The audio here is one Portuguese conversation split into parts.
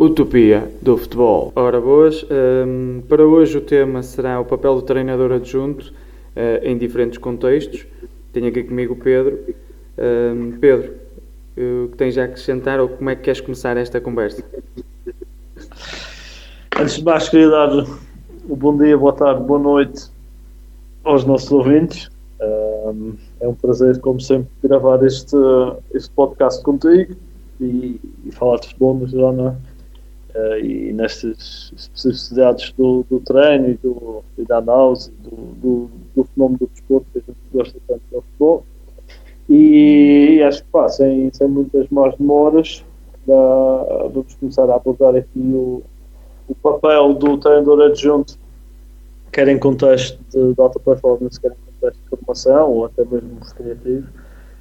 Utopia do futebol. Ora, boas. Um, para hoje o tema será o papel do treinador adjunto uh, em diferentes contextos. Tenho aqui comigo o Pedro. Um, Pedro, o que tens a acrescentar ou como é que queres começar esta conversa? Antes de mais, queria dar o bom dia, boa tarde, boa noite aos nossos ouvintes. Um, é um prazer, como sempre, gravar este, este podcast contigo e, e falar de futebol no geral, não é? Uh, e nestas especificidades do, do treino e, do, e da análise do, do, do, fenómeno do desporto que a gente gosta tanto do futebol. E acho que pá, sem, sem muitas mais demoras, uh, vamos começar a abordar aqui o, o papel do treinador adjunto, quer em contexto de, de alta performance, quer em contexto de formação ou até mesmo recreativo.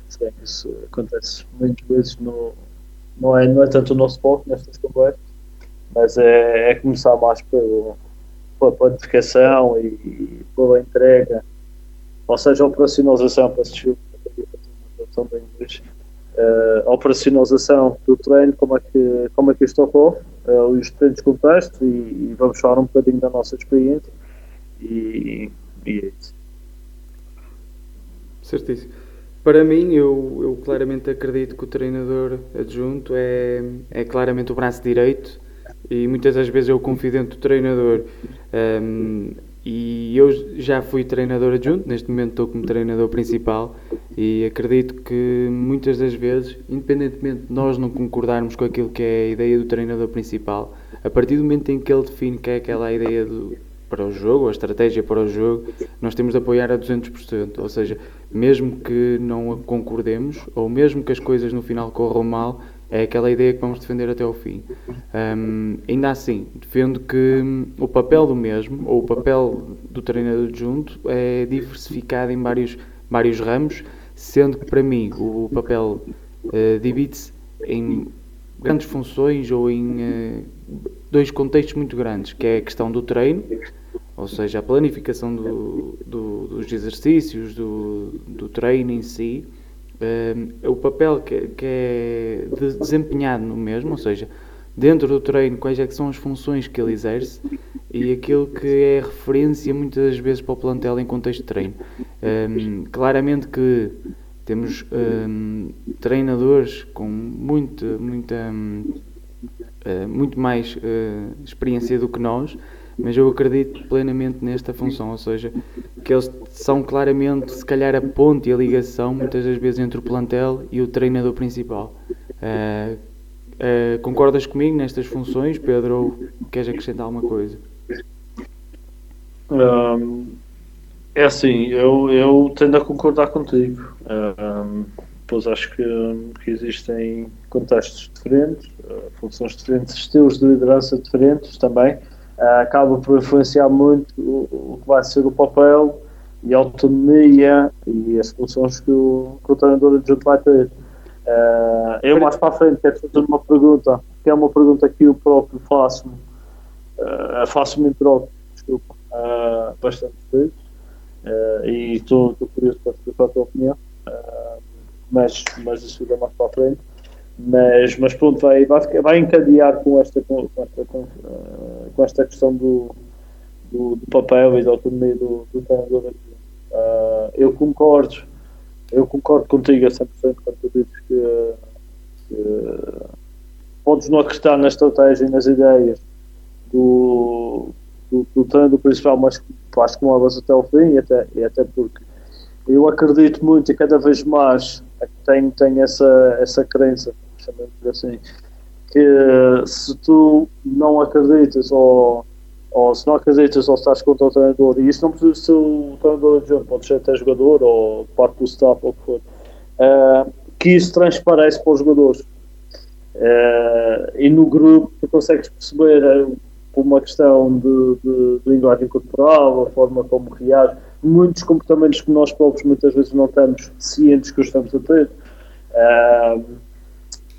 Se bem que isso acontece muitas vezes no, não, é, não é tanto o nosso foco nestas conversas mas é, é começar mais pelo, pela planificação e, pela entrega, ou seja, a operacionalização, para assistir a inglês, uh, a operacionalização do treino, como é que, como é que isto ocorre, uh, os diferentes contextos e, e, vamos falar um bocadinho da nossa experiência e, e é isso. Certíssimo. Para mim, eu, eu claramente acredito que o treinador adjunto é, é claramente o braço direito e muitas das vezes é o confidente do treinador. Um, e eu já fui treinador adjunto, neste momento estou como treinador principal e acredito que muitas das vezes, independentemente de nós não concordarmos com aquilo que é a ideia do treinador principal, a partir do momento em que ele define que é aquela ideia do, para o jogo, a estratégia para o jogo, nós temos de apoiar a 200%. Ou seja, mesmo que não concordemos, ou mesmo que as coisas no final corram mal, é aquela ideia que vamos defender até ao fim. Um, ainda assim, defendo que o papel do mesmo, ou o papel do treinador adjunto, é diversificado em vários, vários ramos, sendo que para mim o papel uh, divide-se em grandes funções ou em uh, dois contextos muito grandes, que é a questão do treino, ou seja, a planificação do, do, dos exercícios, do, do treino em si, o papel que, que é desempenhado no mesmo, ou seja, dentro do treino, quais é são as funções que ele exerce e aquilo que é referência muitas vezes para o plantel em contexto de treino. Um, claramente que temos um, treinadores com muito, muita, uh, muito mais uh, experiência do que nós, mas eu acredito plenamente nesta função, ou seja, que eles são claramente, se calhar, a ponte e a ligação, muitas das vezes, entre o plantel e o treinador principal. Uh, uh, concordas comigo nestas funções, Pedro, ou queres acrescentar alguma coisa? Um, é assim, eu, eu tendo a concordar contigo. Um, pois acho que, que, existem contextos diferentes, uh, funções diferentes, estilos de liderança diferentes também acaba por influenciar muito o, que vai ser o papel e a autonomia e as funções que o, que o treinador adjunto vai ter. Uh, eu mais para a frente quero fazer uma pergunta, que é uma pergunta que eu próprio faço-me, uh, faço-me troca, desculpa, uh, bastante vezes, uh, e estou curioso para saber a tua opinião, mas, mas isso fica mais para a frente. Mas, mas pronto, vai, vai, encadear com esta, com, esta, com, uh, com esta questão do, do, do, papel e da autonomia do, do treinador. Uh, eu concordo, eu concordo contigo a 100% quando tu dizes que, que podes não acreditar na estratégia e nas ideias do, do, do treinador principal, mas faz com elas até ao fim, e até, e até porque eu acredito muito e cada vez mais tenho, tenho essa, essa crença chamemos assim, que se tu não acreditas ou, ou se não acreditas ou estás contra o treinador, e isso não precisa ser o treinador adjunto, pode ser até jogador ou parte do staff ou o que for, uh, que isso transparece para os jogadores. Uh, e no grupo tu consegues perceber uh, por uma questão de, de, de, linguagem corporal, a forma como reage, muitos comportamentos que nós próprios muitas vezes não estamos cientes que os estamos a ter. Uh,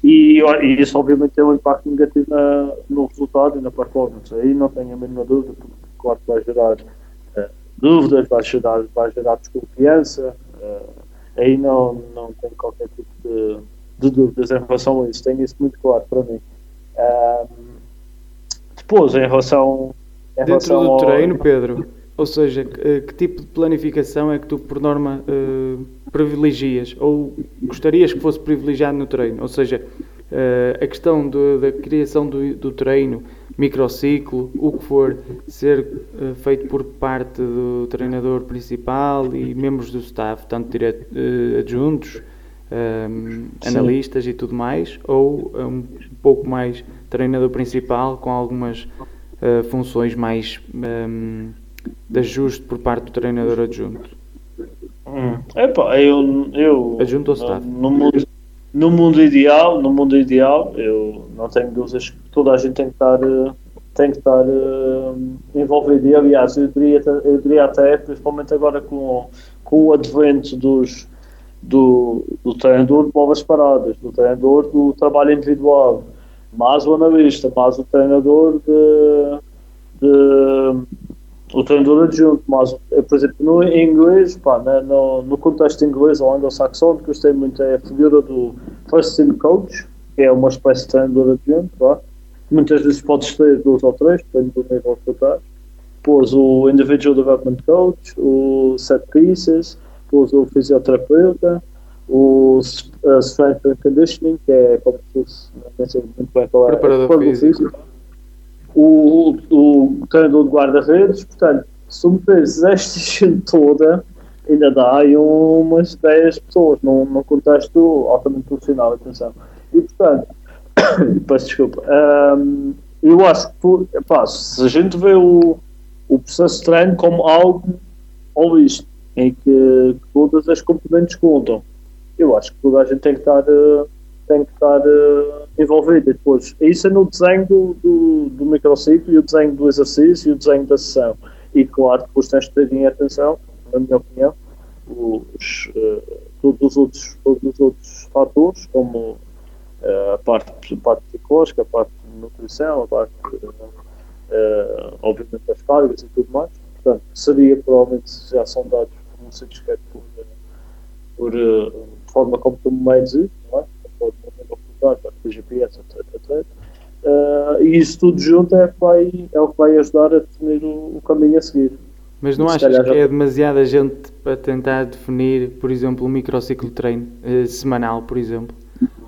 e, e, isso obviamente tem um impacto negativo na, no resultado e na performance. Aí não tenho a mínima dúvida, porque claro vai gerar uh, dúvidas, vai gerar, vai gerar desconfiança. Uh, aí não, não tenho qualquer tipo de, de, dúvidas em relação a isso. Tenho isso muito claro para mim. Uh, Pois, em relação. Em Dentro relação do ao- treino, Pedro, ou seja, que, eh, que tipo de planificação é que tu, por norma, eh, privilegias ou gostarias que fosse privilegiado no treino? Ou seja, eh, a questão do- da criação do, do treino, microciclo, o que for, ser eh, feito por parte do treinador principal e membros do staff, tanto direto, eh, adjuntos, ehm, analistas e tudo mais, ou eh, um pouco mais treinador principal com algumas funções mais ehm, de ajuste por parte do treinador adjunto. Hum. Epá, eu, eu Adjunto ao staff. no, mundo, no mundo ideal, no mundo ideal, eu não tenho dúvidas que toda a gente tem que estar, eh, tem que estar eh, envolvido. E aliás, eu diria, eu diria até, principalmente agora com, com o advento dos, do, do treinador de bolas paradas, do treinador do trabalho individual, mais o analista, mais o treinador de, de o treinador adjunto, mas eh, por exemplo no inglês, pá, né, no, no contexto inglês ou anglo-saxónico, gostei muito é a figura do first team coach, que é uma espécie de treinador adjunto, pá. muitas vezes pode ter dois ou três, depende do nível que tu estás. Depois o individual development coach, o set pieces, depois o fisioterapeuta, o uh, strength and conditioning, que é como se fosse, não sei muito bem qual é, Preparador preparador físico. O, o, treinador de guarda-redes, portanto, se meteres esta gente toda, ainda dá aí umas 10 pessoas num, num contexto altamente profissional, atenção. E portanto, peço desculpa, hum, eu acho que epá, se a gente vê o, o processo de treino como algo holístico, em que, que todas as componentes contam, eu acho que toda a gente tem que estar, eh, tem que estar envolvida. Depois, isso é no desenho do, do, do microciclo e o desenho do exercício e o desenho da sessão. E claro, depois tens de ter em atenção, na minha opinião, os, eh, todos, os outros, todos os outros fatores, como eh, a parte, parte psicológica, a parte de nutrição, a parte, eh, obviamente, das cargas e tudo mais. Portanto, seria provavelmente já são dados como se desquer por, por forma como tu me isso, não é? Pode ocultar, por GPS, etc. etc. Eh, e isso tudo junto é, vai, é o que vai ajudar a definir o, o caminho a seguir. Mas não achas que já- é demasiada gente para tentar definir, por exemplo, um microciclo de treino eh, semanal, por exemplo?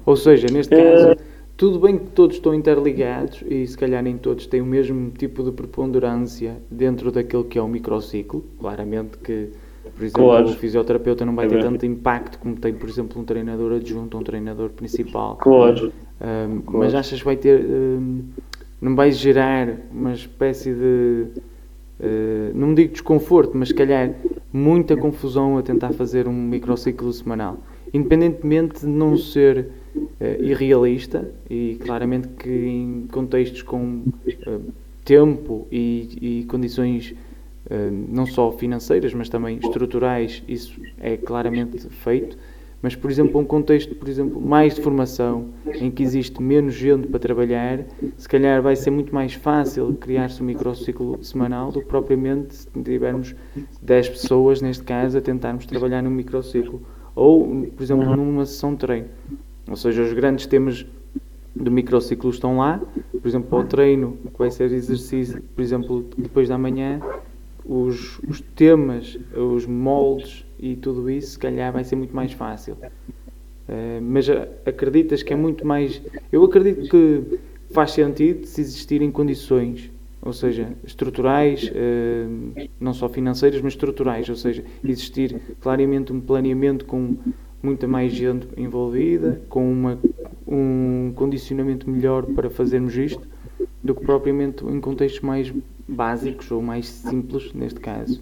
Ou seja, neste É. caso, tudo bem que todos estão interligados e se calhar nem todos têm o mesmo tipo de preponderância dentro daquele que é o microciclo. Claramente que, por exemplo, Claro. o fisioterapeuta não vai É ter tanto impacto como tem, por exemplo, um treinador adjunto ou um treinador principal. Claro. Um, Mas achas que vai ter. um, não vai gerar uma espécie de. uh, não digo desconforto, mas se calhar muita confusão a tentar fazer um microciclo semanal. Independentemente de não ser uh, irrealista, e claramente que em contextos com uh, tempo e, e condições não só financeiras, mas também estruturais, isso é claramente feito. Mas, por exemplo, um contexto, por exemplo, mais de formação, em que existe menos gente para trabalhar, se calhar vai ser muito mais fácil criar-se um microciclo semanal do que propriamente se tivermos 10 pessoas, neste caso, a tentarmos trabalhar num microciclo. Ou, por exemplo, numa sessão de treino. Ou seja, os grandes temas do microciclo estão lá, por exemplo, o treino, que vai ser exercício, por exemplo, depois da manhã, os, os temas, os moldes e tudo isso, se calhar vai ser muito mais fácil. Eh, mas acreditas que é muito mais. Eu acredito que faz sentido se existirem condições, ou seja, estruturais, eh, não só financeiras, mas estruturais, ou seja, existir claramente um planeamento com muita mais gente envolvida, com uma, um condicionamento melhor para fazermos isto, do que propriamente em contextos mais básicos ou mais simples, neste caso.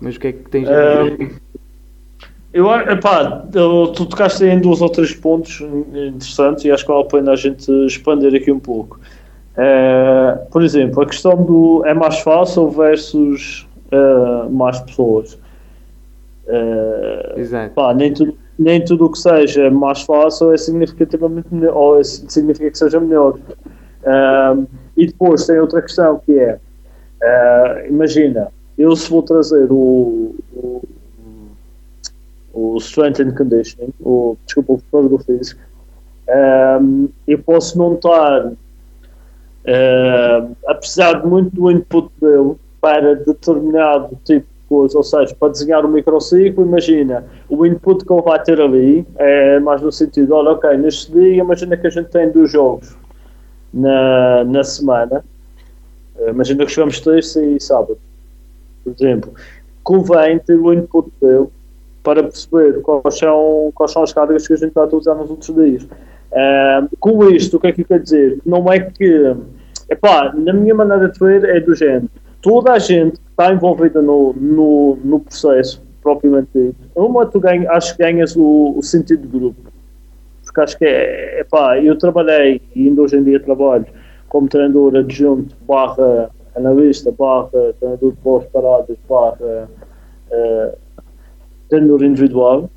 Mas o que é que tens a dizer? Um, eu, epá, tu tocaste em dois ou três pontos interessantes e acho que vale a pena a gente expandir aqui um pouco. Eh, por exemplo, a questão do é mais fácil versus eh, mais pessoas. Eh, Exato. pá, nem tudo nem tudo o que seja mais fácil é significativamente melhor, ou é- significa que seja melhor. Um, e depois tem outra questão que é uh, imagina, eu se vou trazer o, o, o Strength and Conditioning, o, desculpa, o preparador físico, um, eu posso não estar Uh, apesar de muito do input dele para determinado tipo de coisa, ou seja, para desenhar um microciclo, imagina, o input que ele vai ter ali é mais no sentido, olha, ok, neste dia, imagina que a gente tem dois jogos na, na semana, imagina que chegamos terça e sábado, por exemplo, convém ter o input dele para perceber quais são, quais são as cargas que a gente está a utilizar nos outros dias. Uh, com isto, o que é que quer dizer? Não é que, epá, na minha maneira de ver, é do género. Toda a gente que está envolvida no, no, no processo, propriamente dito, uma tu ganha, acho que ganhas o, o sentido do grupo. Porque acho que é, epá, eu trabalhei e ainda hoje em dia trabalho como treinador adjunto, barra analista, barra treinador de boas paradas, barra uh, treinador individual.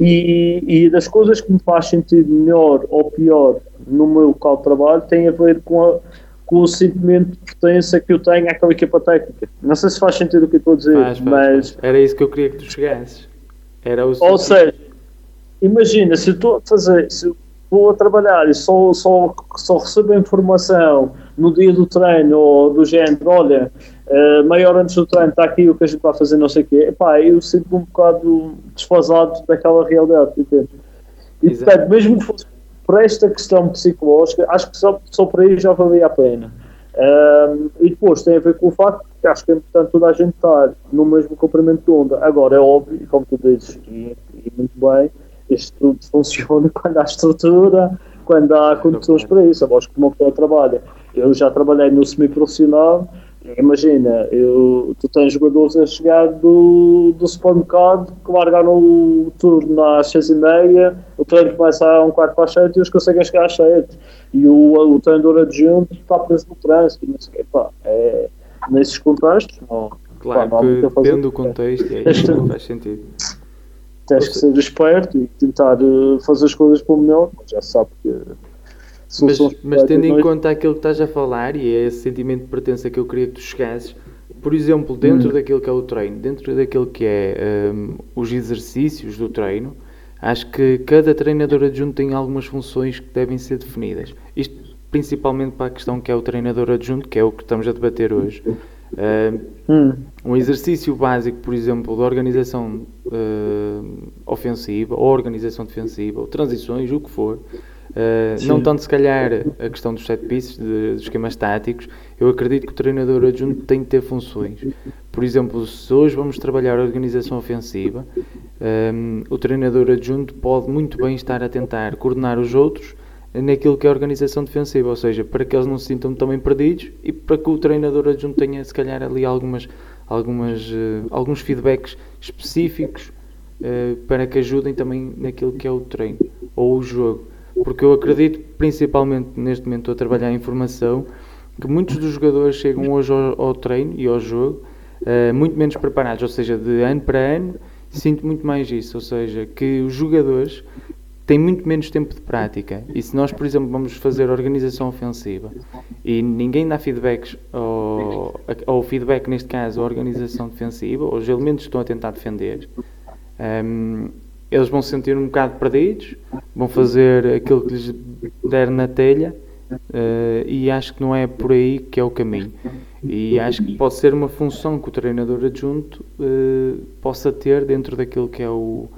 E, e, das coisas que me faz sentir melhor ou pior no meu local de trabalho tem a ver com, a, com o sentimento de pertença que eu tenho àquela equipa técnica. Não sei se faz sentido o que eu estou a dizer, faz, faz, mas. Faz. Era isso que eu queria que tu chegasses. Era o ou seja, imagina, se eu estou a fazer. Se eu vou a trabalhar e só, só, só recebo a informação no dia do treino ou do género, olha, uh, meia hora antes do treino está aqui o que a gente vai fazer, não sei o quê, epá, eu sinto-me um bocado desfasado daquela realidade, entende? E portanto, mesmo que fosse por esta questão psicológica, acho que só, só por aí já valia a pena. Um, e depois tem a ver com o facto que acho que é importante toda a gente estar no mesmo comprimento de onda. Agora, é óbvio, como tu dizes, e, e muito bem, isto tudo funciona quando há estrutura, quando há condições para isso. Eu gosto como o pessoa trabalha. Eu já trabalhei no semi-profissional, imagina, eu, tu tens jogadores a chegar do, do supermercado que largaram o turno às seis e meia, o treino começa a um quarto para as sete e eles conseguem chegar às sete. E o, o treinador adjunto está preso no trânsito. Não sei, pá, é, nesses contextos, não. Claro, pá, não que depende do contexto, é, isso não faz sentido tens que ser esperto e tentar eh, fazer as coisas para o melhor, mas já sabe que. Mas, mas tendo em conta aquilo que estás a falar e é esse sentimento de pertença que eu queria que tu chegasses, por exemplo, dentro hum. daquilo que é o treino, dentro daquilo que é um, os exercícios do treino, acho que cada treinador adjunto tem algumas funções que devem ser definidas. Isto principalmente para a questão que é o treinador adjunto, que é o que estamos a debater hoje. Uh, um exercício básico, por exemplo, de organização uh, ofensiva, ou organização defensiva, ou transições, o que for. Uh, não tanto se calhar a questão dos set pieces, de, dos esquemas táticos, eu acredito que o treinador adjunto tem que ter funções. Por exemplo, se hoje vamos trabalhar a organização ofensiva, um, o treinador adjunto pode muito bem estar a tentar coordenar os outros naquilo que é a organização defensiva, ou seja, para que eles não se sintam também perdidos e para que o treinador adjunto tenha se calhar ali algumas, algumas, uh, alguns feedbacks específicos uh, para que ajudem também naquilo que é o treino ou o jogo. Porque eu acredito, principalmente neste momento estou a trabalhar a informação, que muitos dos jogadores chegam hoje ao, ao treino e ao jogo uh, muito menos preparados, ou seja, de ano para ano sinto muito mais isso, ou seja, que os jogadores tem muito menos tempo de prática. E se nós, por exemplo, vamos fazer organização ofensiva e ninguém dá feedbacks ou, ou feedback, neste caso, a organização defensiva, ou os elementos que estão a tentar defender, um, eles vão se sentir um bocado perdidos, vão fazer aquilo que lhes der na telha uh, e acho que não é por aí que é o caminho. E acho que pode ser uma função que o treinador adjunto uh, possa ter dentro daquilo que é o,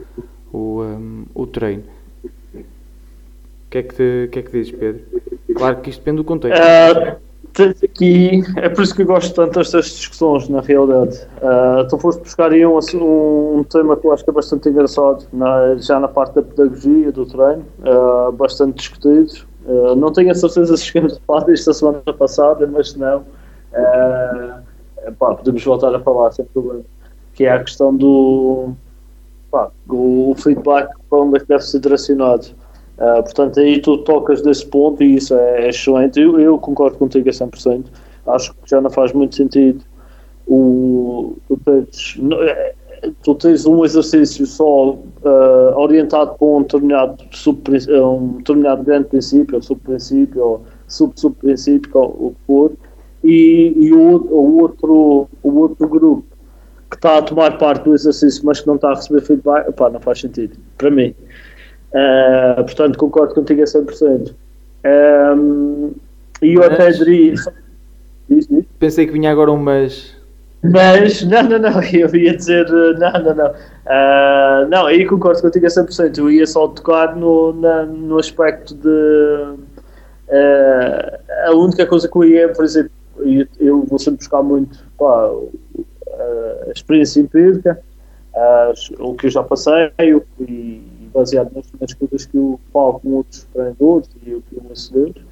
o, um, o treino que é que, te, que, é que dizes, Pedro? Claro que isto depende do contexto. Uh, tens aqui, é por isso que eu gosto tanto destas discussões, na realidade. Uh, tu foste buscar aí um, um, um, tema que eu acho que é bastante engraçado, na, já na parte da pedagogia, do treino, uh, bastante discutido. Uh, não tenho a certeza se chegamos a falar disto semana passada, mas se não, pá, podemos voltar a falar sem problema. Que é a questão do, pá, o feedback para onde é que deve ser direcionado. Uh, portanto, aí tu tocas desse ponto e isso é, é excelente. Eu, eu, concordo contigo a 100%. Acho que já não faz muito sentido o, tu, teres, é, tu tens um exercício só uh, orientado para um determinado, sub, um determinado grande princípio, ou subprincípio, ou sub-subprincípio, o que for, e, e o, o, outro, o outro grupo que está a tomar parte do exercício, mas que não está a receber feedback, não faz sentido, para mim. Uh, portanto, concordo contigo a 100%. Um, E eu até diria. Pensei que vinha agora um mas. Mas, não, não, não, eu ia dizer, não, não, não. Ah, não, aí concordo contigo a 100%. Eu ia só tocar no, na- no aspecto de. eh, a única coisa que eu ia, por exemplo, eu, eu vou sempre buscar muito pá, a experiência empírica, as- o que eu já passei o, e baseado nas, nas coisas que eu falo com outros treinadores e o que ouço deles,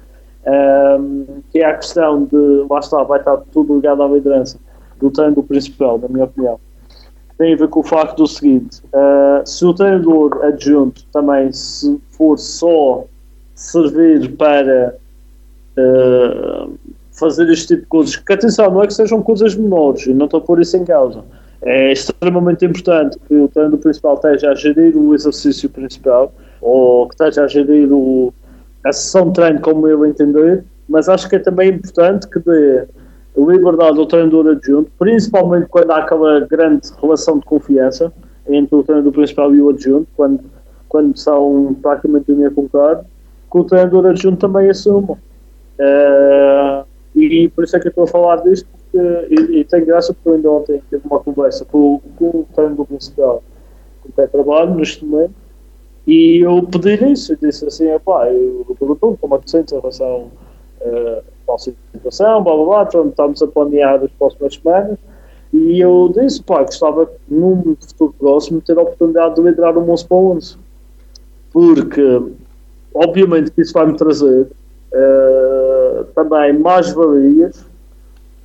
um, que é a questão de, lá está, vai estar tudo ligado à liderança do treino principal, na minha opinião. Tem a ver com o facto do seguinte: uh, se o treinador adjunto também se for só servir para uh, fazer este tipo de coisas, que atenção, não é que sejam coisas menores, eu não estou a pôr isso em causa. É extremamente importante que o treinador principal esteja a gerir o exercício principal ou que esteja a gerir o, a sessão de treino como ele entender, mas acho que é também importante que dê liberdade ao treinador adjunto, principalmente quando há aquela grande relação de confiança entre o treinador principal e o adjunto, quando, quando são praticamente unha com carne, que o treinador adjunto também assuma. Eh, e por isso é que eu estou a falar disto, e, e tem graça porque eu ainda ontem tive uma conversa com, com o treinador principal com quem trabalho neste momento, e eu pedi isso, eu disse assim, pá, eu eu perguntou como é que te sentes em relação uh, à situação, blá blá blá, então, estamos a planear as próximas semanas, e eu disse, pá, gostava num futuro próximo ter a oportunidade de liderar um 11 para 11, porque obviamente que isso vai-me trazer uh, também mais valias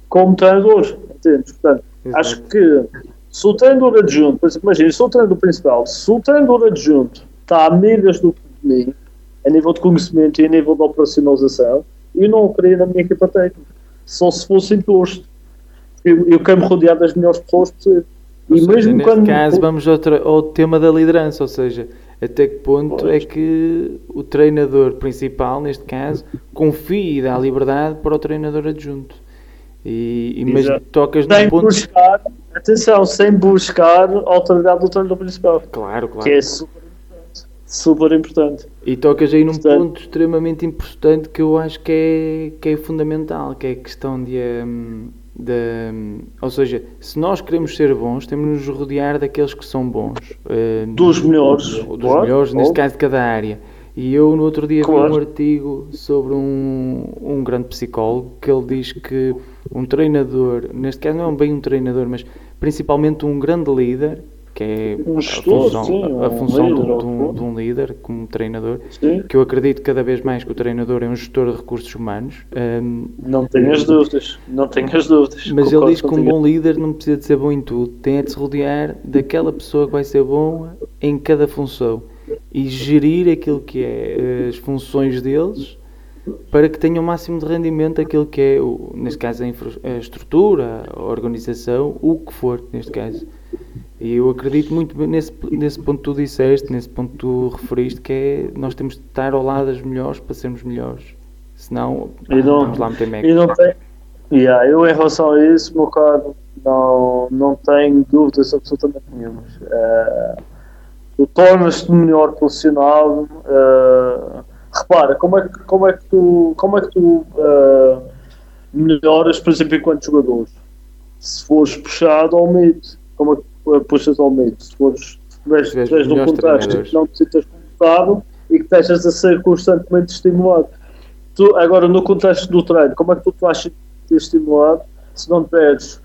como treinador, entendes? Portanto, acho que se o treinador adjunto, por exemplo, imagina, se o treinador principal, se o treinador adjunto está a milhas do que de mim, a nível de conhecimento e a nível de operacionalização, eu não o queria na minha equipa técnica. Só se fosse imposto. Eu, eu quero me rodear das melhores pessoas possível. E seja, mesmo neste quando. caso, vamos outra, ao tema da liderança, ou seja, até que ponto Pois. é que o treinador principal, neste caso, confia e dá liberdade para o treinador adjunto. E, e mas tocas sem ponto. buscar, atenção, sem buscar a autoridade do treinador principal. Claro, claro. Que é super importante. Super importante. E tocas aí num Portanto- ponto extremamente importante que eu acho que é, que é fundamental, que é a questão de, hum, de, hum, Ou seja, se nós queremos ser bons, temos de nos rodear daqueles que são bons. hum, Dos melhores. dos melhores, neste caso de cada área. E eu no outro dia vi Claro. um artigo sobre um, um grande psicólogo que ele diz que um treinador, neste caso não é bem um treinador, mas principalmente um grande líder, que é Um a gestor, função, sim, a, a um função líder, de, um, de um líder como treinador, Sim, que eu acredito cada vez mais que o treinador é um gestor de recursos humanos. hum, não tenhas dúvidas. Não tenhas dúvidas. mas ele diz que um bom líder não precisa de ser bom em tudo, tem é de se rodear daquela pessoa que vai ser bom em cada função e gerir aquilo que é eh, as funções deles para que tenham o máximo de rendimento aquilo que é, o, neste caso, a, infra- a estrutura, a organização, o que for, neste caso. E eu acredito muito nesse, nesse ponto que tu disseste, nesse ponto que tu referiste, que é nós temos de estar ao lado das melhores para sermos melhores. Senão, não- vamos lá meter E não tem. Yeah, eu, em relação a isso, meu caro, não, não tenho dúvidas absolutamente nenhumas. Tu tornas-te melhor profissional. eh, repara, como é, que, como é que tu, como é que tu eh, melhoras, por exemplo, enquanto jogador? Se fores puxado ao mid, como é que eh, puxas ao mid? Se fores tiveres- num contexto que não te sintas confortável e que estejas a ser constantemente estimulado. Tu, agora, no contexto do treino, como é que tu te vais sentir estimulado se não tiveres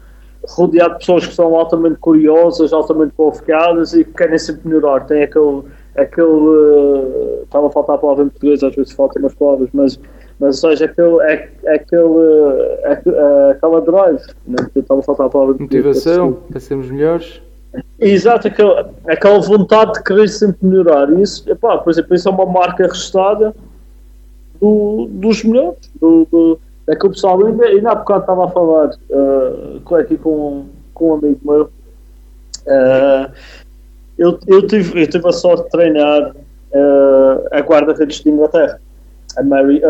rodeado de pessoas que são altamente curiosas, altamente qualificadas e que querem sempre melhorar? Tem aquele. aquele eh, estava a faltar a palavra em português, às vezes faltam umas palavras, mas, mas ou seja, aquele, é, aquele, é, é, aquela drive, né? estava a faltar a palavra em português, Motivação para sermos melhores. Exato, aquela, aquela vontade de querer sempre melhorar. E isso, epá, por exemplo, isso é uma marca registrada do, dos melhores, do, do, daquele pessoal. Ainda, ainda há bocado estava a falar uh, aqui com, com um amigo meu. Uh, eu, eu, tive, eu tive a sorte de treinar uh, a guarda-redes de Inglaterra, a Mary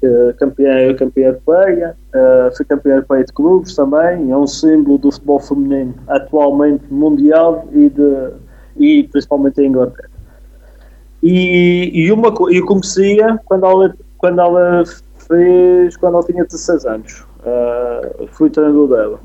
que é campeã, campeã europeia, uh, foi campeã europeia de clubes também, é um símbolo do futebol feminino atualmente mundial e, de, e principalmente em Inglaterra. E, e uma eu conhecia quando ela, quando ela fez quando ela tinha 16 anos. Uh, fui treinador dela.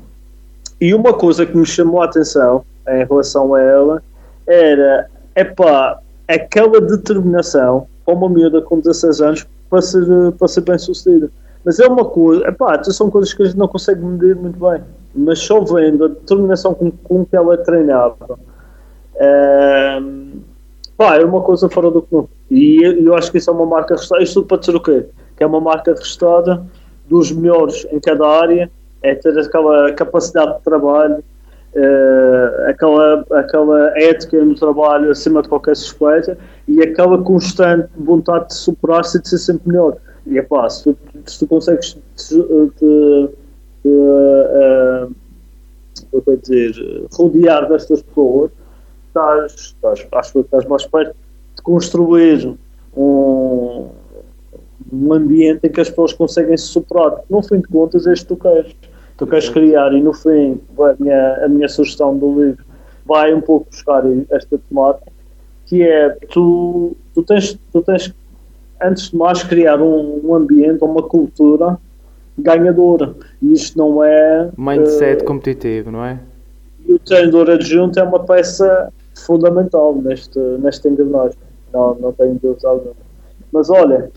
E uma coisa que me chamou a atenção em relação a ela era, epá, aquela determinação para uma miúda com 16 anos para ser, para ser bem sucedida. Mas é uma coisa, epá, são coisas que a gente não consegue medir muito bem. Mas só vendo a determinação com, com que ela treinava, é, pá, é uma coisa fora do comum. E eu acho que isso é uma marca. Isto tudo para dizer o quê? Que é uma marca registrada dos melhores em cada área, é ter aquela capacidade de trabalho, uh, aquela, aquela ética no trabalho acima de qualquer suspeita e aquela constante vontade de superar-se e de ser sempre melhor. E é pá, se tu, se tu consegues te, te, te, uh, uh, dizer, rodear destas pessoas, estás, estás, acho que estás mais perto de construir um, um ambiente em que as pessoas conseguem se superar. No fim de contas, é isto que tu queres. Tu queres criar, e no fim, a minha, a minha sugestão do livro vai um pouco buscar esta temática, que é tu, tu, tens, tu tens, antes de mais, criar um, um ambiente, uma cultura ganhadora. E isto não é. Mindset uh, competitivo, não é? E o treinador adjunto é uma peça fundamental neste, neste engrenagem. Não, não tenho dúvida alguma. Mas olha,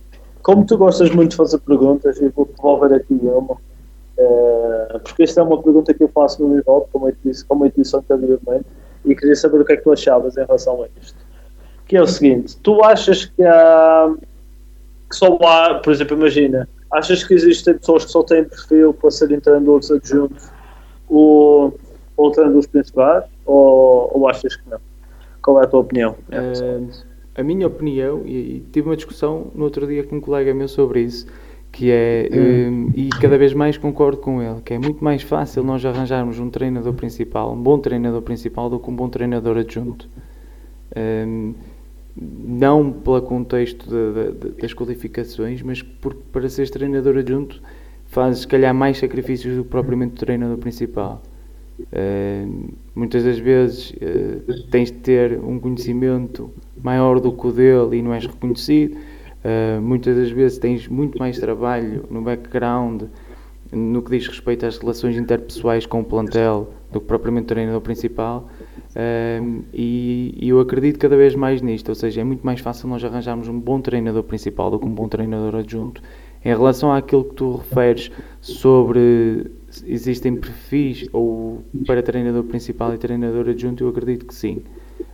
como tu gostas muito de fazer perguntas, eu vou devolver aqui uma. Uh, porque esta é uma pergunta que eu faço no Vivaldo, como como eu disse anteriormente, e queria saber o que é que tu achavas em relação a isto. Que é o seguinte: tu achas que há. que só há, por exemplo, imagina, achas que existem pessoas que só têm perfil para serem treinadores adjuntos ou, ou treinadores principais, ou, ou achas que não? Qual é a tua opinião? Uh, a minha opinião, e, e, tive uma discussão no outro dia com um colega meu sobre isso, que é, hum. um, e cada vez mais concordo com ele, que é muito mais fácil nós arranjarmos um treinador principal, um bom treinador principal, do que um bom treinador adjunto. Um, não pelo contexto de, de, das qualificações, mas porque para seres treinador adjunto fazes, se calhar, mais sacrifícios do que propriamente o treinador principal. Uh, muitas das vezes uh, tens de ter um conhecimento maior do que o dele e não és reconhecido. Uh, muitas das vezes tens muito mais trabalho no background no que diz respeito às relações interpessoais com o plantel do que propriamente o treinador principal. e, e, eu acredito cada vez mais nisto, ou seja, é muito mais fácil nós arranjarmos um bom treinador principal do que um bom treinador adjunto. Em relação àquilo que tu referes sobre existem perfis ou para treinador principal e treinador adjunto, eu acredito que sim.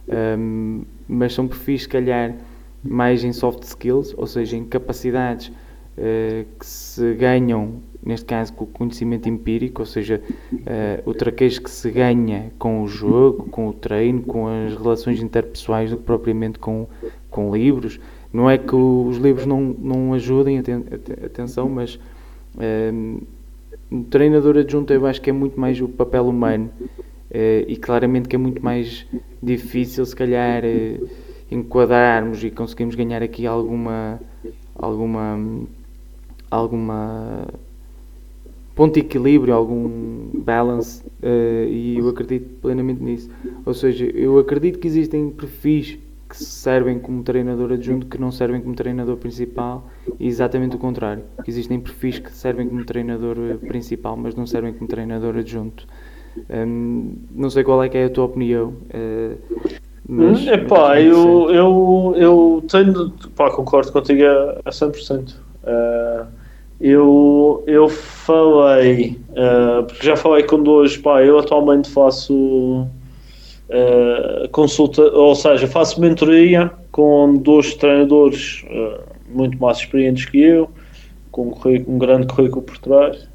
Um, mas são perfis, se calhar, mais em soft skills, ou seja, em capacidades uh, que se ganham, neste caso, com o conhecimento empírico, ou seja, uh, o traquejo que se ganha com o jogo, com o treino, com as relações interpessoais, do que propriamente com, com livros. Não é que os livros não, não ajudem, atenção, mas. Um, um treinador adjunto eu acho que é muito mais o papel humano uh, e claramente que é muito mais difícil se calhar uh, enquadrarmos e conseguimos ganhar aqui alguma alguma alguma ponto de equilíbrio, algum balance uh, e eu acredito plenamente nisso. Ou seja, eu acredito que existem perfis que servem como treinador adjunto que não servem como treinador principal e exatamente o contrário. Existem perfis que servem como treinador eh, principal, mas não servem como treinador adjunto. Um, não sei qual é que é a tua opinião. Uh, mas, hum, epá, mas eu, eu, eu tenho. Pá, concordo contigo a, a 100%. Uh, eu, eu falei, uh, porque já falei com dois, pá, eu atualmente faço uh, consulta, ou seja, faço mentoria com dois treinadores uh, muito mais experientes que eu, com um, um grande currículo por trás,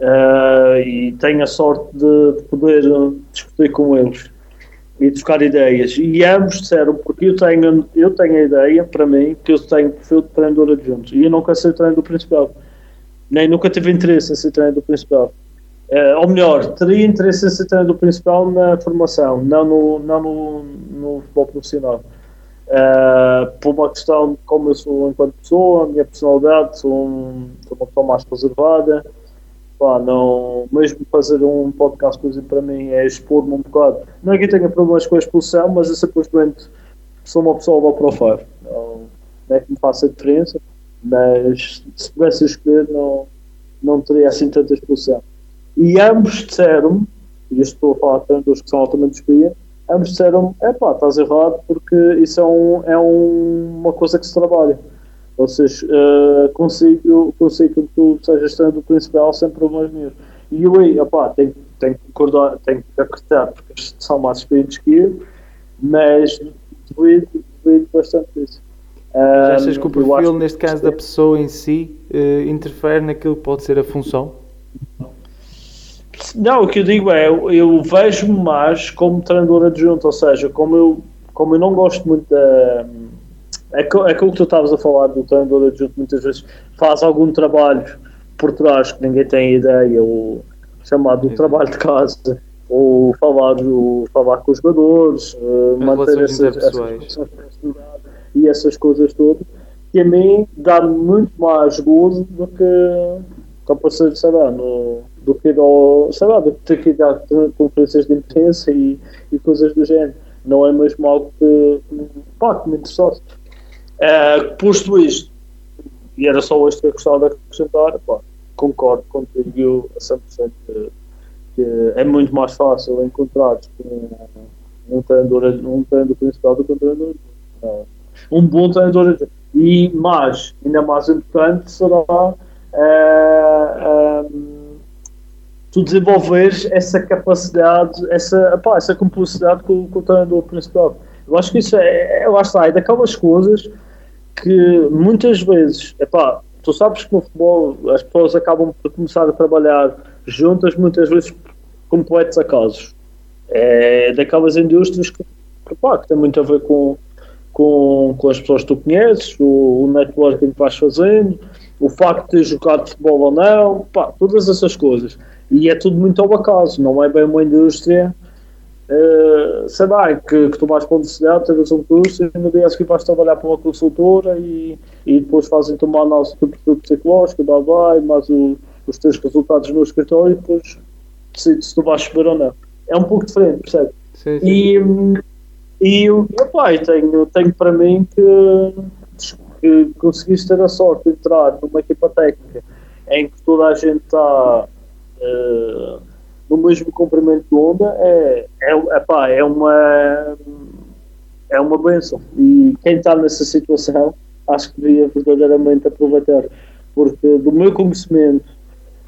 uh, e tenho a sorte de, de, poder discutir com eles e trocar ideias. E ambos disseram, porque eu tenho, eu tenho a ideia, para mim, que eu tenho perfil de treinador adjunto, e eu nunca ser treinador principal. Nem nunca tive interesse em ser treinador principal. Uh, ou melhor, teria interesse em ser treinador principal na formação, não no, não no, no futebol profissional. Uh, por uma questão de como eu sou enquanto pessoa, a minha personalidade, sou, um, sou uma pessoa mais reservada. Pá, não, mesmo fazer um podcast, exemplo, para mim é expor-me um bocado. Não é que eu tenha problemas com a expulsão, mas eu simplesmente sou uma pessoa low profile. Não, não é que me faça diferença. Mas se pudesse escolher, não, não teria assim tanta exposição. E ambos disseram e estou a falar tanto dos que são altamente experientes, ambos disseram: é pá, estás errado, porque isso é, um, é um, uma coisa que se trabalha. Ou seja, uh, consigo, consigo que tu sejas do principal sem problemas nenhum. E eu aí, opá, tenho, tenho que concordar, tenho que acreditar, porque são mais experientes que eu, mas duvido, duvido bastante disso. Já achas que o perfil, neste caso, da pessoa em si, uh, interfere naquilo que pode ser a função? Não, o que eu digo é, eu, eu vejo-me mais como treinador adjunto, ou seja, como eu, como eu não gosto muito da. É aquilo é que tu estavas a falar do treinador adjunto, muitas vezes faz algum trabalho por trás que ninguém tem ideia, ou chamado Sim. trabalho de casa, ou falar, ou falar com os jogadores, uh, manter essas, essas e essas coisas todas, que a mim dá muito mais gozo do que, como sei lá, no do que ir ao, sei lá, do que ir a conferências de imprensa e, e coisas do género. Não é mesmo algo que, pá, que me interessasse. Uh, posto isto, e era só isto que eu gostava de acrescentar, pá, concordo contigo a 100% que, que é muito mais fácil encontrar um, um treinador, um treinador principal do que um treinador. Um bom treinador. E mais, ainda mais importante, será. Uh, um, tu desenvolveres essa capacidade, essa, epá, essa complexidade com, com o treinador principal. Eu acho que isso é, é lá é daquelas coisas que muitas vezes, epá, tu sabes que no futebol as pessoas acabam por começar a trabalhar juntas, muitas vezes completos acasos. É daquelas indústrias que, que, epá, que tem muito a ver com, com, com as pessoas que tu conheces, o, o networking que vais fazendo, o facto de ter jogado futebol ou não, pá, todas essas coisas e é tudo muito ao acaso, não é bem uma indústria. Uh, sei lá, que, que tu vais para a universidade, tens um curso e no dia seguinte vais trabalhar para uma consultora e, e depois fazem-te uma análise do perfil psicológico, blá blá, mais o, os teus resultados no escritório e depois decides se tu vais subir ou não. É um pouco diferente, percebe? Sim, sim. E, e, opa, tenho, tenho para mim que, que conseguiste ter a sorte de entrar numa equipa técnica em que toda a gente está uh, no mesmo comprimento de onda é, é, epá, é uma é uma benção. E quem está nessa situação acho que devia verdadeiramente aproveitar porque do meu conhecimento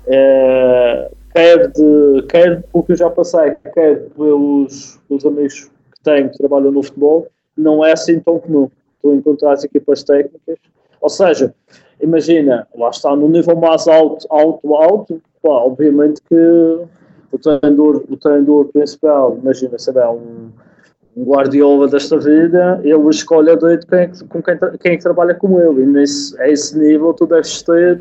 é, quer, de, quer porque eu já passei quer pelos, pelos amigos que tenho que trabalham no futebol não é assim tão comum tu encontrar as equipas técnicas ou seja, imagina, lá está no nível mais alto, alto, alto, pá, obviamente que o treinador, o treinador principal, imagina, sei lá, um, um Guardiola desta vida, ele escolhe a doido quem, é com quem, quem é que trabalha com ele, e nesse, a esse nível tu deves ter,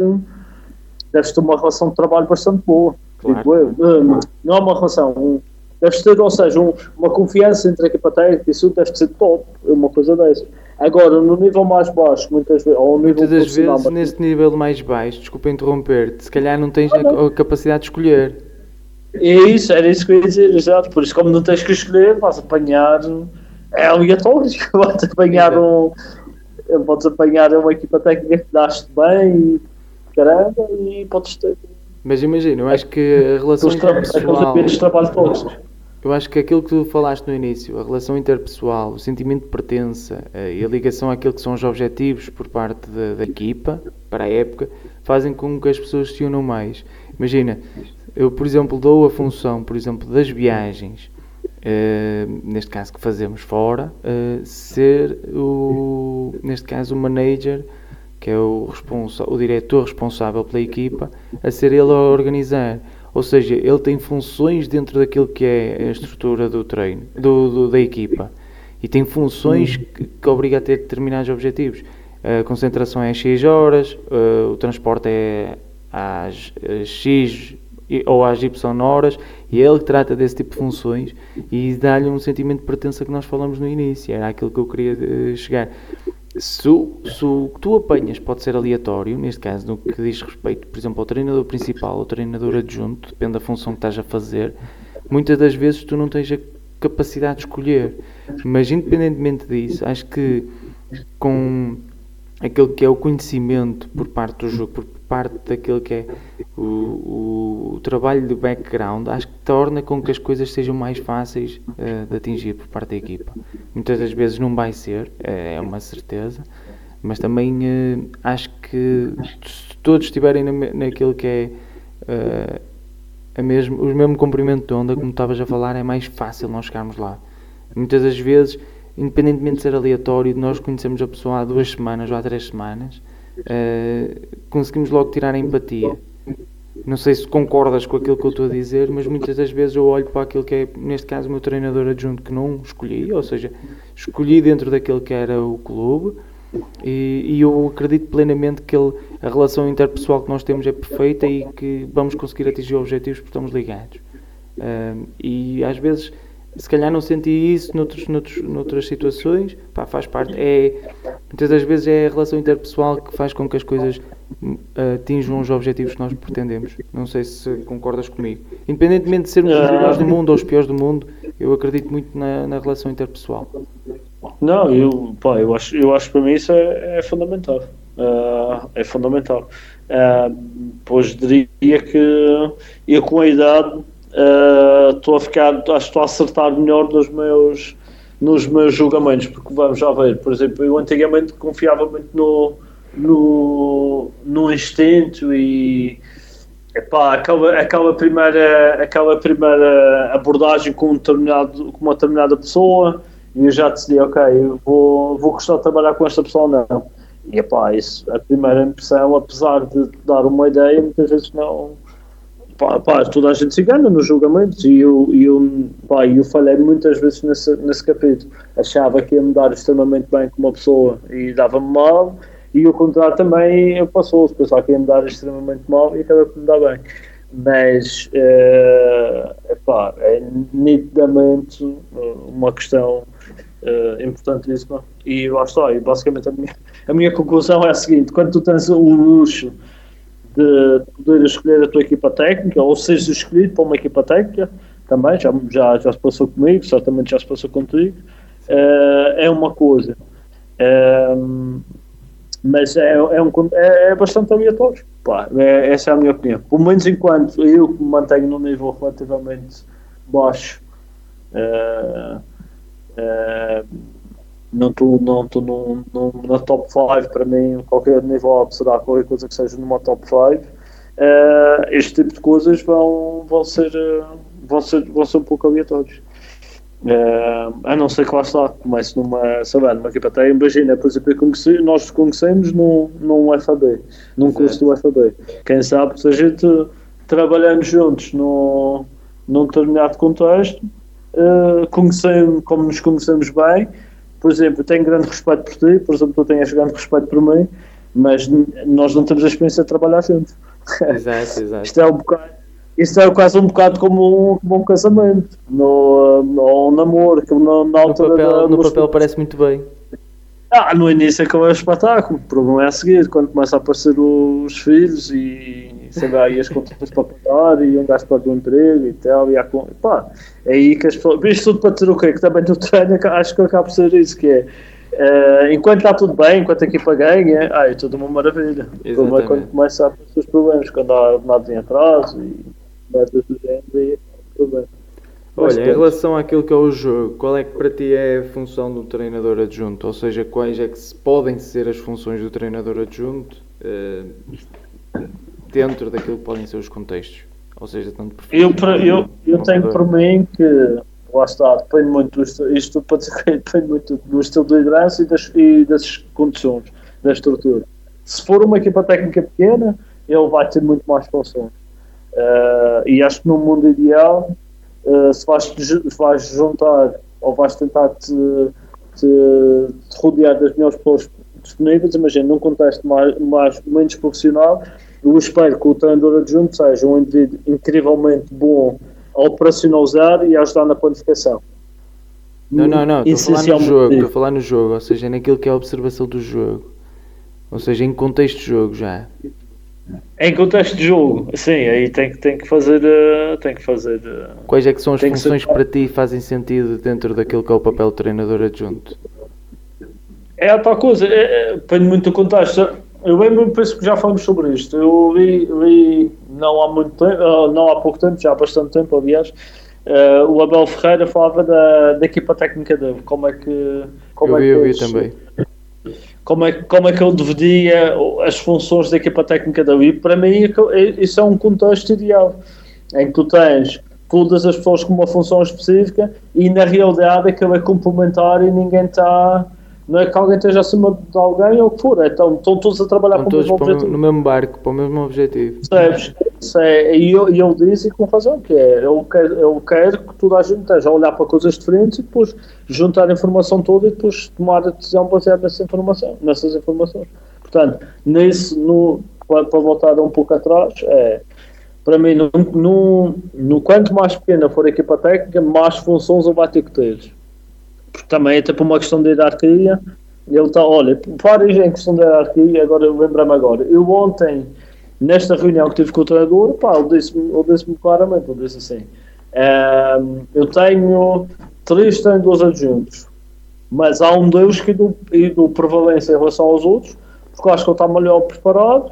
deves ter uma relação de trabalho bastante boa. Claro. Não, não é uma relação, um, deves ter, ou seja, um, uma confiança entre a equipa técnica, isso deve ser top, uma coisa dessa. Agora, no nível mais baixo, muitas vezes, ou no nível muitas das vezes, nesse nível mais baixo, desculpa interromper-te, se calhar não tens ah, não. a capacidade de escolher. É isso, era isso que eu ia dizer, exato. Por isso, como não tens que escolher, vais apanhar. É aleatório, vais apanhar um. Podes apanhar uma equipa técnica que daste bem e caramba, e podes ter. Mas imagina, eu acho que a relação interpessoal... Aqueles trabalho todos. Eu acho que aquilo que tu falaste no início, a relação interpessoal, o sentimento de pertença eh, e a ligação àquilo que são os objetivos por parte da, da equipa, para a época, fazem com que as pessoas se unam mais. Imagina, eu, por exemplo, dou a função, por exemplo, das viagens, uh, neste caso que fazemos fora, uh, ser o, neste caso, o manager, que é o, responsa o diretor responsável pela equipa, a ser ele a organizar. Ou seja, ele tem funções dentro daquilo que é a estrutura do treino, do, do da equipa. E tem funções que, que obriga a ter determinados objetivos. A concentração é X horas, uh, o transporte é às X ou às Y horas, e é ele trata desse tipo de funções e dá-lhe um sentimento de pertença que nós falamos no início. Era aquilo que eu queria uh, chegar se, se o que tu apanhas pode ser aleatório, neste caso, no que diz respeito, por exemplo, ao treinador principal ou treinador adjunto, depende da função que estás a fazer, muitas das vezes tu não tens a capacidade de escolher. Mas, independentemente disso, acho que com aquilo que é o conhecimento por parte do jogo, por parte daquilo que é o, o, o trabalho de background, acho que torna com que as coisas sejam mais fáceis uh, de atingir por parte da equipa. Muitas das vezes não vai ser, é, é uma certeza, mas também uh, acho que se todos estiverem na, naquilo que é uh, a mesmo, o mesmo comprimento de onda, como estavas a falar, é mais fácil nós chegarmos lá. Muitas das vezes, independentemente de ser aleatório, nós conhecemos a pessoa há duas semanas ou há três semanas, uh, conseguimos logo tirar a empatia. Não sei se concordas com aquilo que eu estou a dizer, mas muitas das vezes eu olho para aquilo que é, neste caso, o meu treinador adjunto que não escolhi, ou seja, escolhi dentro daquele que era o clube, e, e, eu acredito plenamente que ele, a relação interpessoal que nós temos é perfeita e que vamos conseguir atingir objetivos porque estamos ligados. Uh, e às vezes, se calhar não senti isso noutros, noutros, noutras situações, pá, faz parte. É, muitas das vezes é a relação interpessoal que faz com que as coisas uh, atinjam os objetivos que nós pretendemos. Não sei se concordas comigo. Independentemente de sermos os melhores do mundo ou os piores do mundo, eu acredito muito na, na relação interpessoal. Não, eu, pá, eu, acho, eu acho que para mim isso é, é fundamental. Uh, é fundamental. Uh, pois diria que eu com a idade uh, estou a ficar, acho que estou a acertar melhor nos meus, nos meus julgamentos, porque vamos já ver, por exemplo, eu antigamente confiava muito no, no, no instinto e epá, aquela, aquela, primeira, aquela primeira abordagem com, um determinado, com uma determinada pessoa e eu já decidi, ok, vou, vou gostar de trabalhar com esta pessoa ou não. E epá, isso, a primeira impressão, apesar de dar uma ideia, muitas vezes não. Pá, pá, toda a gente se engana nos julgamentos e eu, eu, pá, eu falhei muitas vezes nesse, nesse capítulo. Achava que ia me dar extremamente bem com uma pessoa e dava-me mal, e o contrário também passou-se. Pensava que ia me dar extremamente mal e acabei por me dar bem. Mas uh, epá, é nitidamente uma questão uh, importantíssima. E lá está, e basicamente a minha, a minha conclusão é a seguinte: quando tu tens o luxo de poder escolher a tua equipa técnica, ou seres escolhido para uma equipa técnica, também já, já, já se passou comigo, certamente já se passou contigo, uh, é uma coisa. Uh, mas é, é, um, é, é bastante aleatório. Pá, é, essa é a minha opinião. Pelo menos enquanto eu me mantenho num nível relativamente baixo. Uh, Uh, não estou não tô num, num, na top 5 para mim, qualquer nível será qualquer coisa que seja numa top 5. Uh, eh, este tipo de coisas vão, vão, ser, uh, vão, ser, vão ser um pouco aleatórios. Uh, a não ser que lá está, comece numa, lá, numa equipa até, imagina, por exemplo, conheci, nós conhecemos num, num FAB, num curso do FAB. Quem sabe se a gente trabalhando juntos num, num determinado contexto, uh, como nos conhecemos bem. Por exemplo, eu tenho grande respeito por ti, por exemplo, tu tens grande respeito por mim, mas nós não temos a experiência de trabalhar juntos. Exato, exato. Isto é um bocado. Isto é quase um bocado como um, como um casamento, no, no, um namoro, que no, na altura no papel, da, no papel parece muito bem. Ah, no início é que é o espetáculo, o problema é a seguir, quando começa a aparecer os filhos e sei lá, e as contas para pagar e um gajo para o emprego e tal, e há, pá, é aí que as pessoas. Isto tudo para dizer o quê? Que também no treino acho que acaba por ser isso, que é. Uh, enquanto está tudo bem, enquanto a equipa ganha, ah, é tudo uma maravilha. O problema é quando começa a aparecer os problemas, quando há nada em atraso e merdas do género, aí é problema. Olha, em relação àquilo que é o jogo, qual é que para ti é a função do treinador adjunto? Ou seja, quais é que podem ser as funções do treinador adjunto uh, dentro daquilo que podem ser os contextos? Ou seja, tanto Eu, eu, eu tenho por mim que, lá está, depende muito, do, isto pode ser, depende muito do estilo de liderança e das, e das condições, da estrutura. Se for uma equipa técnica pequena, ele vai ter muito mais funções. Uh, e acho que no mundo ideal uh, se, vais, vais juntar ou vais tentar te, te, te rodear das melhores pessoas disponíveis, imagina, num contexto mais, mais, menos profissional, eu espero que o treinador adjunto seja um indivíduo incrivelmente bom a operacionalizar e a ajudar na planificação. Não, não, não, estou a falar no jogo, estou a falar no jogo, ou seja, naquilo que é a observação do jogo. Ou seja, em contexto de jogo já. Em contexto de jogo, sim, aí tem, tem que fazer. Uh, tem que fazer uh, Quais é que são as funções que para ti fazem sentido dentro daquilo que é o papel do treinador adjunto? é a tal coisa, é, é, depende muito do contexto. Eu lembro, penso que já falamos sobre isto. Eu li, li não há muito tempo, ah, não há pouco tempo, já há bastante tempo, aliás, uh, o Abel Ferreira falava da, da equipa técnica dele, como é que. Como eu vi, é que eu vi também. Como é, como é que ele dividia as funções da equipa técnica dele? E para mim, é isso é um contexto ideal em que tu tens todas as pessoas com uma função específica e na realidade aquilo é complementar e ninguém está não é que alguém esteja acima de alguém ou o que for, é, estão, estão todos a trabalhar para o mesmo objetivo. no mesmo barco, para o mesmo objetivo. Sabes? É, e eu, eu disse com razão, que é, eu quero, eu quero que toda a gente esteja a olhar para coisas diferentes e depois juntar a informação toda e depois tomar a decisão baseada nessa informação, nessas informações. Portanto, nesse, no, para, para voltar um pouco atrás, é, para mim, no, no, no, quanto mais pequena for a equipa técnica, mais funções ele vai ter que ter. Porque também é tipo uma questão de hierarquia. Ele está, olha, várias em questão de hierarquia, agora eu lembro-me agora. Eu ontem, nesta reunião que tive com o treinador, pá, ele disse-me disse claramente, ele disse assim, ehm, eu tenho três treinadores adjuntos, mas há um deles que dou, dou prevalência em relação aos outros, porque eu acho que ele está melhor preparado,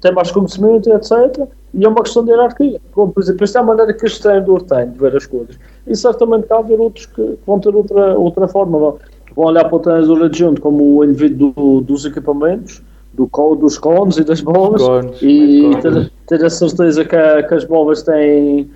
tem mais conhecimento, etc. E é uma questão de hierarquia. Como, por exemplo, esta é a maneira que este treinador tem de ver as coisas. E certamente há haver outros que vão ter outra, outra forma. Vão, vão olhar para o treinador adjunto como o indivíduo do, dos equipamentos, do, dos cones e das bolas, cones, e ter, ter, a certeza que, a, que as bolas têm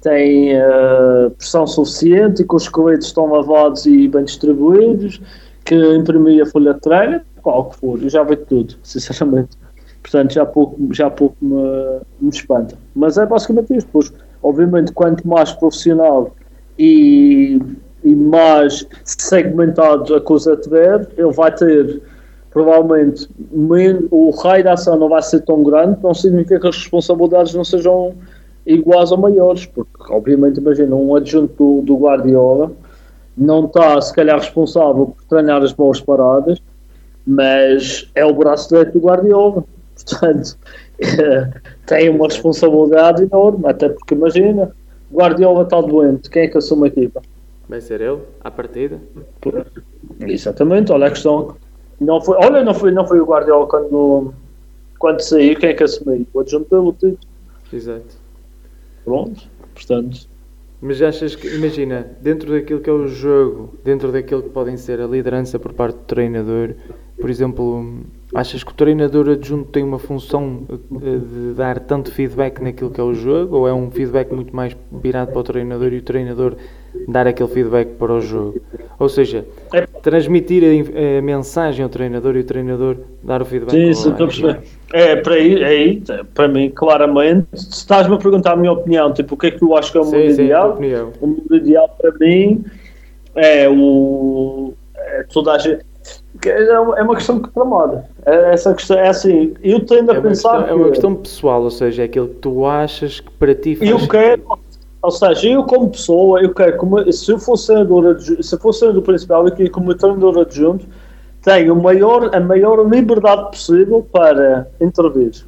têm uh, pressão suficiente e que os coletes estão lavados e bem distribuídos, que imprimir a folha de treino, qual que for, eu já vejo tudo, sinceramente. Portanto, já pouco, já pouco me, me espanta. Mas é basicamente isto. Pois, obviamente, quanto mais profissional e, e mais segmentado a coisa tiver, ele vai ter provavelmente o raio de ação não vai ser tão grande, não significa que as responsabilidades não sejam iguais ou maiores, porque obviamente imagina um adjunto do, do Guardiola não está se calhar responsável por treinar as boas paradas, mas é o braço direito do Guardiola. Portanto, tem uma responsabilidade enorme, até porque imagina, Guardiola está doente, quem é que assume a equipa? Vai ser ele, à partida. Exatamente, olha a questão. Não foi, olha, não foi, não foi o Guardiola quando, quando saiu, quem é que assumiu? O adjunto pelo título. Exato. Pronto, portanto. Mas achas que, imagina, dentro daquilo que é o jogo, dentro daquilo que podem ser a liderança por parte do treinador, por exemplo, achas que o treinador adjunto tem uma função eh, de dar tanto feedback naquilo que é o jogo ou é um feedback muito mais virado para o treinador e o treinador dar aquele feedback para o jogo? Ou seja, é. Transmitir a, a mensagem ao treinador e o treinador dar o feedback Sim, sim, estou a perceber. É, para aí, é aí, para mim, claramente, se estás-me a perguntar a minha opinião, tipo, o que é que tu achas que é o mundo sim, ideal? Sim, o mundo ideal para mim é o. É toda a gente é, é uma questão que incomoda. É, essa questão é assim, eu tendo a é pensar. Questão, que, é uma questão pessoal, ou seja, é aquilo que tu achas que para ti faz. Eu quero, ou seja, eu como pessoa, eu quero, como, se eu fosse senador, se fosse senador principal, queria como treinador adjunto, tenho maior, a maior liberdade possível para intervir.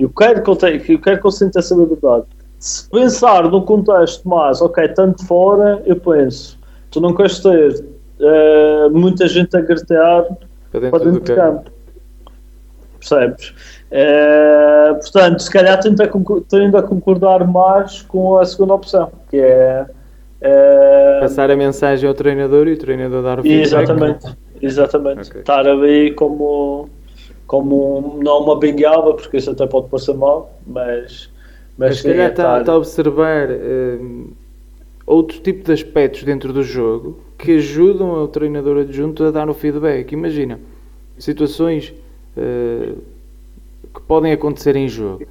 Eu quero que eu, tenha, eu quero que eu sinta essa liberdade. Se pensar no contexto mais, ok, tanto fora, eu penso, tu não queres ter uh, muita gente a gritar para dentro, para dentro do, campo. campo. Percebes? Uh, portanto, se calhar tendo a, tendo a concordar mais com a segunda opção, que é uh, passar a mensagem ao treinador e o treinador dar o feedback. Exatamente, exatamente. Okay. Estar ali como, como não uma bengala, porque isso até pode parecer mal, mas. Mas, mas se calhar está, está a observar uh, outro tipo de aspectos dentro do jogo que ajudam o treinador adjunto a dar o feedback. Imagina situações que podem acontecer em jogo.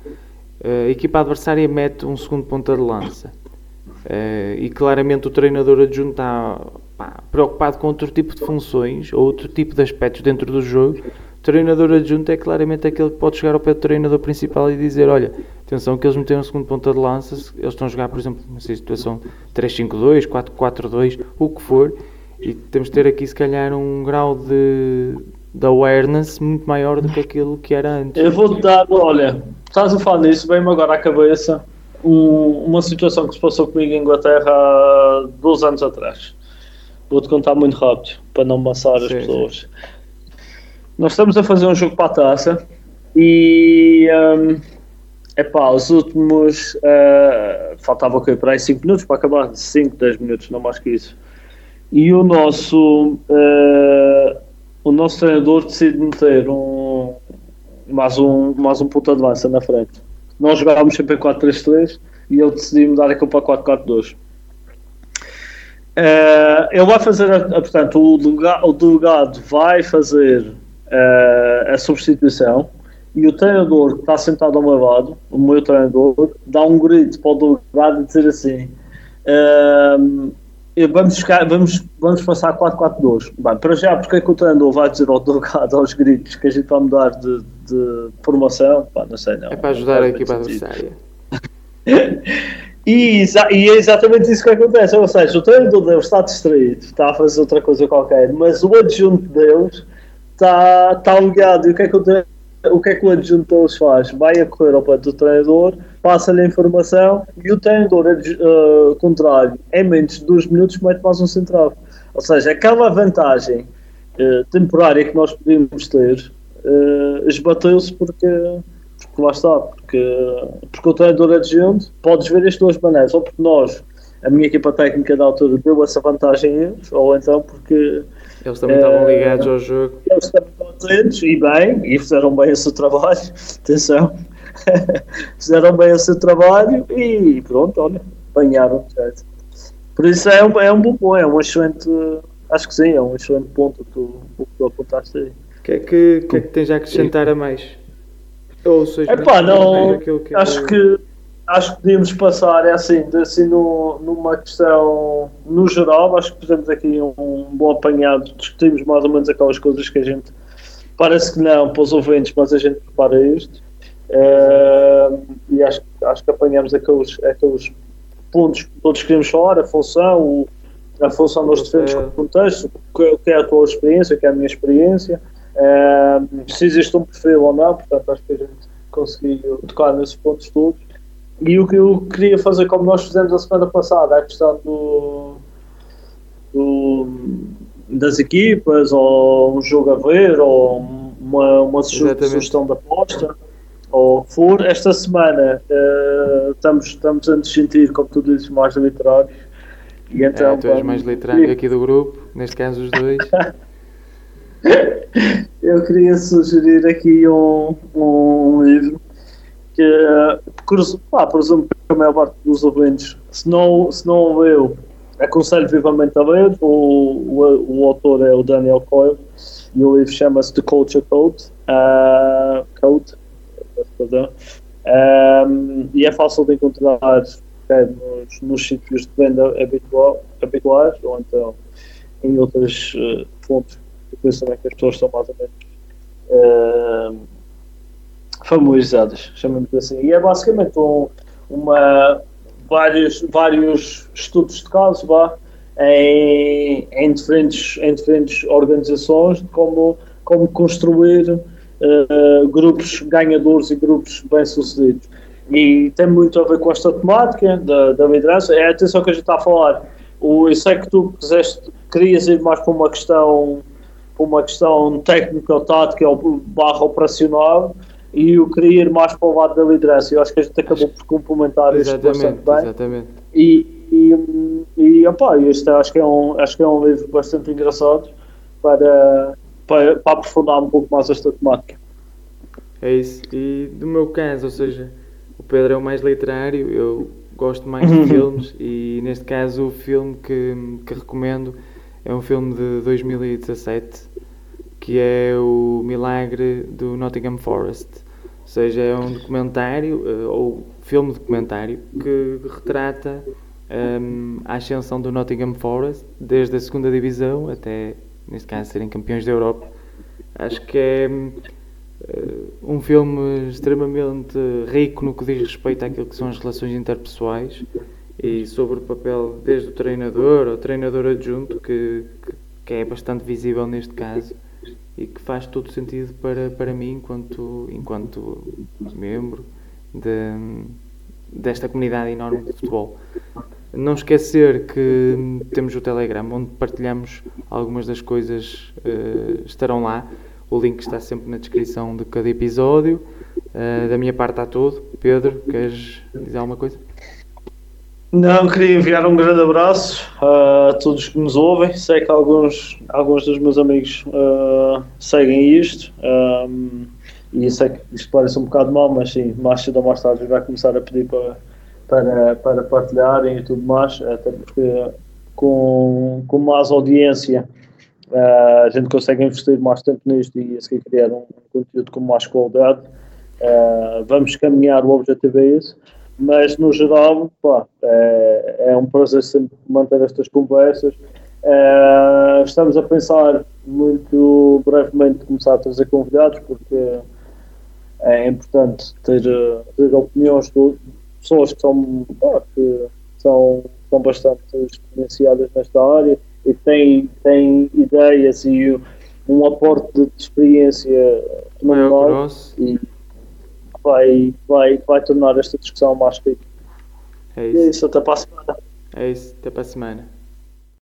Uh, a equipa adversária mete um segundo ponta de lança uh, e claramente o treinador adjunto está pá, preocupado com outro tipo de funções ou outro tipo de aspectos dentro do jogo. O treinador adjunto é claramente aquele que pode chegar ao pé do treinador principal e dizer: Olha, atenção, que eles meteram um segundo ponta de lança, eles estão a jogar, por exemplo, numa situação 3-5-2, 4-4-2, o que for, e temos de ter aqui, se calhar, um grau de, de awareness muito maior do que aquilo que era antes. Eu vou-te dar, olha, estás a falar nisso, vem-me agora à cabeça um, uma situação que se passou comigo em Inglaterra há dois anos atrás. vou-te contar muito rápido para não amassar as pessoas. Nós estamos a fazer um jogo para a taça e um, epá, os últimos uh, faltava o que para aí 5 minutos para acabar, 5, 10 minutos, não mais que isso. E o nosso uh, o nosso treinador decide meter um mais um, mais um ponto de avança na frente. Nós jogávamos sempre em 4-3-3 e ele decidiu mudar aquilo para 4-4-2. Uh, eh, ele vai fazer, portanto, o delegado, o delegado vai fazer uh, a substituição e o treinador que está sentado ao meu lado, o meu treinador, dá um grito para o delegado e dizer assim: uh, vamos, ficar, vamos, vamos passar a 4-4-2. Bem, para já, porque é que o treinador vai dizer ao delegado, aos gritos, que a gente vai mudar de, de formação? Não sei, não. É para ajudar a equipa adversária. E, e, é exatamente isso que acontece. Ou seja, o treinador deles está distraído, está a fazer outra coisa qualquer, mas o adjunto deles está, está ligado. E o que é que o, o, que é que o adjunto deles faz? Vai a correr ao pé do treinador, passa-lhe a informação e o treinador uh, contrário, em menos de dois minutos, mete mais um central. Ou seja, aquela vantagem uh, temporária que nós podíamos ter uh, esbateu-se porque porque lá está, porque, porque o treinador adjunto podes ver as duas maneiras, ou porque nós, a minha equipa técnica da altura, deu essa vantagem a eles, ou então porque. Eles também estavam ligados ao jogo. Eles estavam atentos e bem, e fizeram bem o seu trabalho, atenção, fizeram bem o seu trabalho e pronto, olha, apanharam, certo? Por isso é um, é um bom ponto, é um excelente, acho que sim, é um excelente ponto o que tu apontaste aí. O que é que, que, é que tens a acrescentar a mais? Ou seja, Epá, não, que acho é... que acho que podíamos passar é assim, assim no, numa questão no geral, acho que fizemos aqui um bom apanhado, discutimos mais ou menos aquelas coisas que a gente parece que não para os ouvintes, mas a gente prepara isto. Uh, e acho, acho que apanhamos aqueles, aqueles pontos que todos queremos falar, a função, o, a função nos diferentes é. contextos, o que é a tua experiência, o que é a minha experiência, se existe um perfil ou não, portanto acho que a gente conseguiu tocar nesses pontos todos. E o que eu queria fazer, como nós fizemos a semana passada, a questão do, do das equipas, ou um jogo a ver, ou uma, uma sugestão de aposta, ou for, esta semana uh, estamos, estamos a nos sentir, como tu dizes, mais literários. E então, é, tu és mais literário aqui do grupo, neste caso os dois. eu queria sugerir aqui um, um livro que, pá, presumo que a maior parte dos ouvintes, se não, se não leu, aconselho vivamente a ler. O, o, o autor é o Daniel Coyle e o livro chama-se The Culture Code. Uh, Code perdão. Um, e é fácil de encontrar é, nos, nos sítios de venda habitual, habituais ou então em outras uh, fontes também que as pessoas são mais ou menos uh, familiarizadas, chamamos assim. E é basicamente um, uma, vários, vários estudos de caso vá, em, em, diferentes, em diferentes organizações de como, como construir uh, grupos ganhadores e grupos bem-sucedidos. E tem muito a ver com esta temática da, da liderança. É a atenção que a gente está a falar. O, eu sei que tu quiseste, querias ir mais para uma questão uma questão técnica ou tática ou barra operacional e eu queria ir mais para o lado da liderança. Eu acho que a gente acabou por complementar isto bastante bem. Exatamente. E, e, e opa, este acho que, é um, acho que é um livro bastante engraçado para, para, para aprofundar um pouco mais esta temática. É isso. E do meu caso, ou seja, o Pedro é o mais literário, eu gosto mais de filmes e neste caso o filme que, que recomendo é um filme de 2017 que é o Milagre do Nottingham Forest. Ou seja, é um documentário, eh, ou filme documentário, que retrata um, a ascensão do Nottingham Forest desde a segunda divisão até, neste caso, serem campeões da Europa. Acho que é uh, um filme extremamente rico no que diz respeito àquilo que são as relações interpessoais e sobre o papel desde o treinador ao treinador adjunto, que, que, é bastante visível neste caso e que faz todo sentido para, para mim enquanto, enquanto membro de, desta comunidade enorme de futebol. Não esquecer que temos o Telegram, onde partilhamos algumas das coisas, uh, estarão lá. O link está sempre na descrição de cada episódio. Uh, da minha parte está tudo. Pedro, queres dizer alguma coisa? Não, queria enviar um grande abraço a todos que nos ouvem. Sei que alguns, alguns dos meus amigos seguem isto. Um, e sei que isto parece um bocado mal, mas sim, mais cedo ou mais tarde vai começar a pedir para, para, para partilharem e tudo mais, até porque com, com mais audiência uh, a gente consegue investir mais tempo nisto e assim criar um, conteúdo com mais qualidade. Uh, vamos caminhar, o objetivo é isso mas no geral pá, é, é, um prazer sempre manter estas conversas. Estamos a pensar muito brevemente começar a trazer convidados porque é importante ter, ter opiniões pessoas que são, que são, são bastante experienciadas nesta área e têm, têm ideias e um aporte de experiência normal e vai, vai, vai tornar esta discussão mais rica. É isso. é isso, até para a semana. É isso, até para a semana.